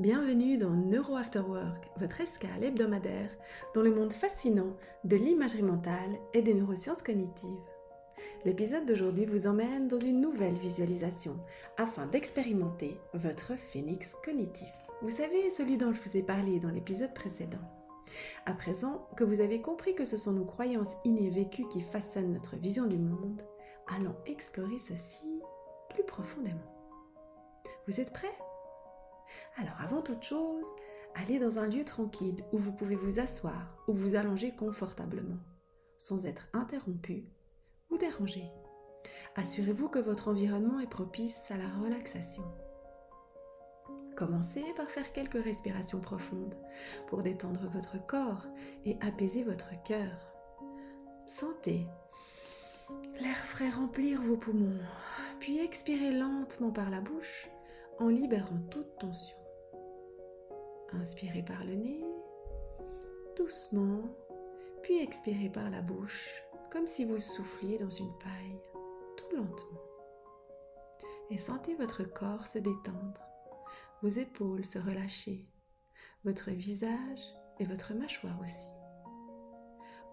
Bienvenue dans Neuro After Work, votre escale hebdomadaire dans le monde fascinant de l'imagerie mentale et des neurosciences cognitives. L'épisode d'aujourd'hui vous emmène dans une nouvelle visualisation afin d'expérimenter votre phénix cognitif. Vous savez, celui dont je vous ai parlé dans l'épisode précédent. À présent que vous avez compris que ce sont nos croyances innées vécues qui façonnent notre vision du monde, allons explorer ceci plus profondément. Vous êtes prêts? Alors avant toute chose, allez dans un lieu tranquille où vous pouvez vous asseoir ou vous allonger confortablement, sans être interrompu ou dérangé. Assurez-vous que votre environnement est propice à la relaxation. Commencez par faire quelques respirations profondes pour détendre votre corps et apaiser votre cœur. Sentez l'air frais remplir vos poumons, puis expirez lentement par la bouche en libérant toute tension. Inspirez par le nez, doucement, puis expirez par la bouche, comme si vous souffliez dans une paille, tout lentement. Et sentez votre corps se détendre, vos épaules se relâcher, votre visage et votre mâchoire aussi.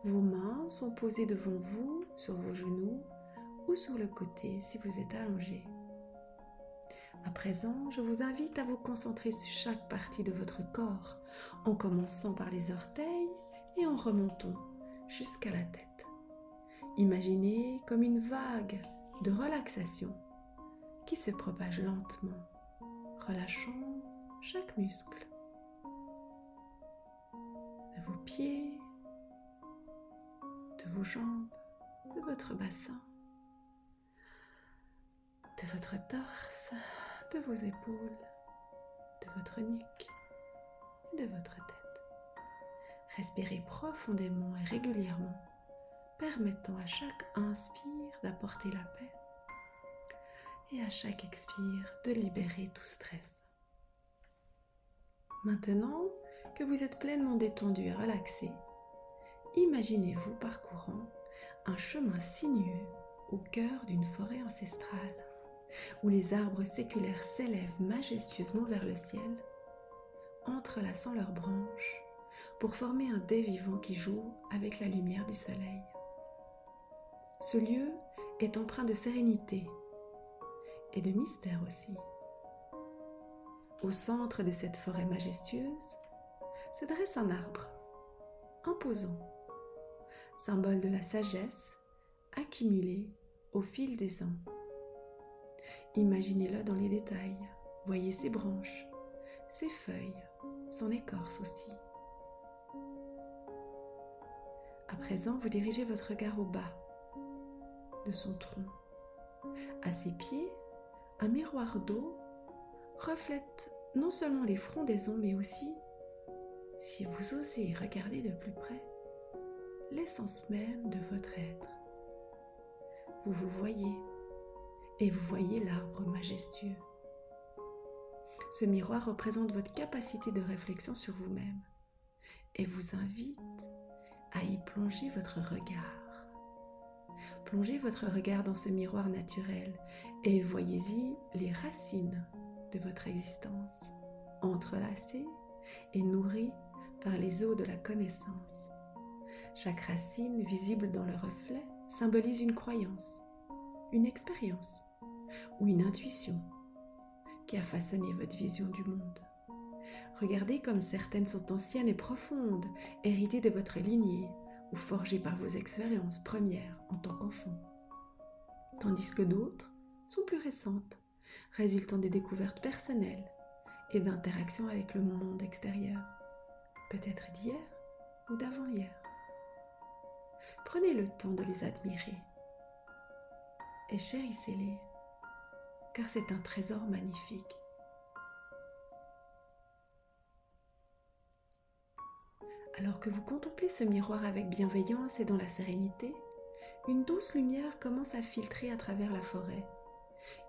Vos mains sont posées devant vous, sur vos genoux ou sur le côté si vous êtes allongé. À présent, je vous invite à vous concentrer sur chaque partie de votre corps, en commençant par les orteils et en remontant jusqu'à la tête. Imaginez comme une vague de relaxation qui se propage lentement, relâchant chaque muscle de vos pieds, de vos jambes, de votre bassin, de votre torse de vos épaules, de votre nuque et de votre tête. Respirez profondément et régulièrement, permettant à chaque inspire d'apporter la paix et à chaque expire de libérer tout stress. Maintenant que vous êtes pleinement détendu et relaxé, imaginez-vous parcourant un chemin sinueux au cœur d'une forêt ancestrale où les arbres séculaires s'élèvent majestueusement vers le ciel, entrelaçant leurs branches pour former un dé vivant qui joue avec la lumière du soleil. Ce lieu est empreint de sérénité et de mystère aussi. Au centre de cette forêt majestueuse se dresse un arbre, imposant, symbole de la sagesse accumulée au fil des ans. Imaginez-le dans les détails. Voyez ses branches, ses feuilles, son écorce aussi. À présent, vous dirigez votre regard au bas de son tronc. À ses pieds, un miroir d'eau reflète non seulement les frondaisons, mais aussi, si vous osez regarder de plus près, l'essence même de votre être. Vous vous voyez et vous voyez l'arbre majestueux. Ce miroir représente votre capacité de réflexion sur vous-même et vous invite à y plonger votre regard. Plongez votre regard dans ce miroir naturel et voyez-y les racines de votre existence, entrelacées et nourries par les eaux de la connaissance. Chaque racine visible dans le reflet symbolise une croyance, une expérience ou une intuition qui a façonné votre vision du monde. Regardez comme certaines sont anciennes et profondes, héritées de votre lignée ou forgées par vos expériences premières en tant qu'enfant. Tandis que d'autres sont plus récentes, résultant des découvertes personnelles et d'interactions avec le monde extérieur, peut-être d'hier ou d'avant-hier. Prenez le temps de les admirer et chérissez-les, car c'est un trésor magnifique. Alors que vous contemplez ce miroir avec bienveillance et dans la sérénité, une douce lumière commence à filtrer à travers la forêt,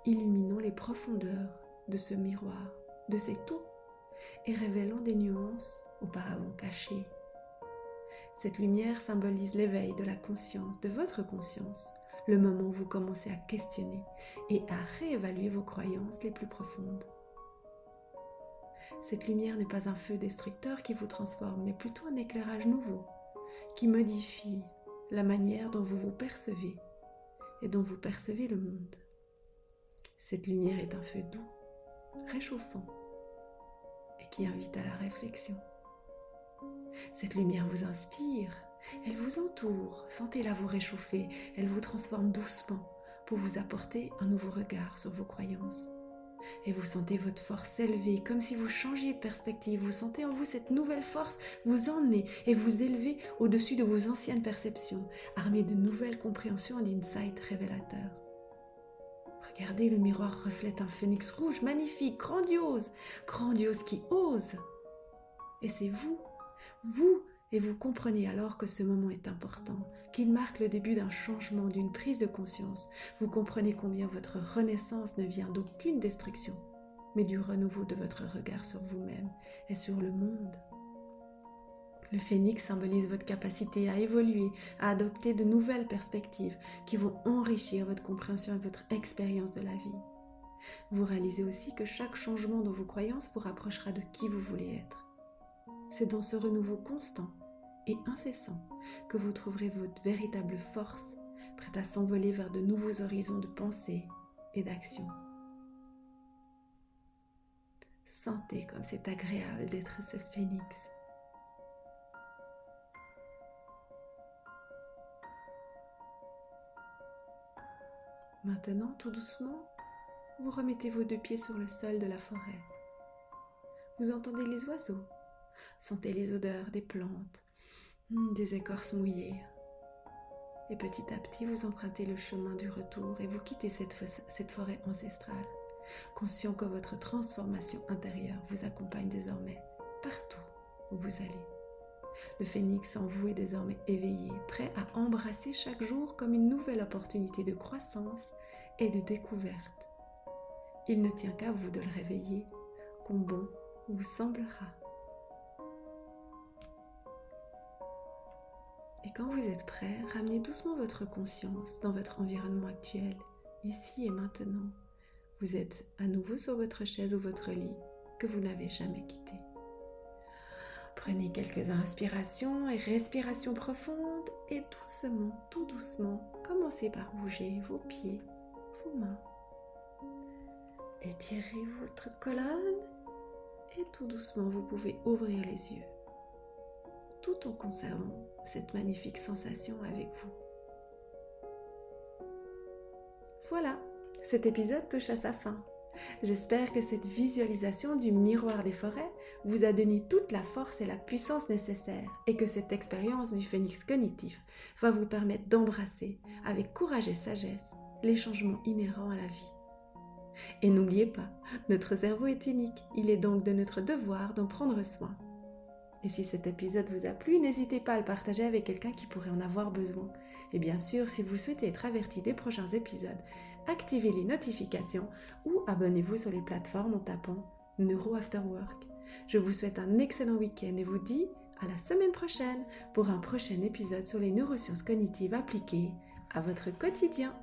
illuminant les profondeurs de ce miroir, de cette eau, et révélant des nuances auparavant cachées. Cette lumière symbolise l'éveil de la conscience, de votre conscience, le moment où vous commencez à questionner et à réévaluer vos croyances les plus profondes. Cette lumière n'est pas un feu destructeur qui vous transforme, mais plutôt un éclairage nouveau, qui modifie la manière dont vous vous percevez et dont vous percevez le monde. Cette lumière est un feu doux, réchauffant et qui invite à la réflexion. Cette lumière vous inspire, elle vous entoure, sentez-la vous réchauffer, elle vous transforme doucement pour vous apporter un nouveau regard sur vos croyances. Et vous sentez votre force s'élever comme si vous changiez de perspective. Vous sentez en vous cette nouvelle force vous emmener et vous élever au-dessus de vos anciennes perceptions, armées de nouvelles compréhensions et d'insights révélateurs. Regardez, le miroir reflète un phénix rouge magnifique, grandiose, grandiose qui ose. Et c'est vous, vous et vous comprenez alors que ce moment est important, qu'il marque le début d'un changement, d'une prise de conscience. Vous comprenez combien votre renaissance ne vient d'aucune destruction, mais du renouveau de votre regard sur vous-même et sur le monde. Le phénix symbolise votre capacité à évoluer, à adopter de nouvelles perspectives qui vont enrichir votre compréhension et votre expérience de la vie. Vous réalisez aussi que chaque changement dans vos croyances vous rapprochera de qui vous voulez être. C'est dans ce renouveau constant et incessant que vous trouverez votre véritable force, prête à s'envoler vers de nouveaux horizons de pensée et d'action. Sentez comme c'est agréable d'être ce phénix. Maintenant, tout doucement, vous remettez vos deux pieds sur le sol de la forêt. Vous entendez les oiseaux Sentez les odeurs des plantes, des écorces mouillées. Et petit à petit, vous empruntez le chemin du retour et vous quittez cette, cette forêt ancestrale, conscient que votre transformation intérieure vous accompagne désormais partout où vous allez. Le phénix en vous est désormais éveillé, prêt à embrasser chaque jour comme une nouvelle opportunité de croissance et de découverte. Il ne tient qu'à vous de le réveiller, comme bon vous semblera. Et quand vous êtes prêt, ramenez doucement votre conscience dans votre environnement actuel, ici et maintenant. Vous êtes à nouveau sur votre chaise ou votre lit que vous n'avez jamais quitté. Prenez quelques inspirations et respirations profondes et doucement, tout doucement, commencez par bouger vos pieds, vos mains. Étirez votre colonne et tout doucement vous pouvez ouvrir les yeux tout en conservant cette magnifique sensation avec vous. Voilà, cet épisode touche à sa fin. J'espère que cette visualisation du miroir des forêts vous a donné toute la force et la puissance nécessaires et que cette expérience du phénix cognitif va vous permettre d'embrasser avec courage et sagesse les changements inhérents à la vie. Et n'oubliez pas, notre cerveau est unique, il est donc de notre devoir d'en prendre soin. Et si cet épisode vous a plu, n'hésitez pas à le partager avec quelqu'un qui pourrait en avoir besoin. Et bien sûr, si vous souhaitez être averti des prochains épisodes, activez les notifications ou abonnez-vous sur les plateformes en tapant Neuro After Work. Je vous souhaite un excellent week-end et vous dis à la semaine prochaine pour un prochain épisode sur les neurosciences cognitives appliquées à votre quotidien.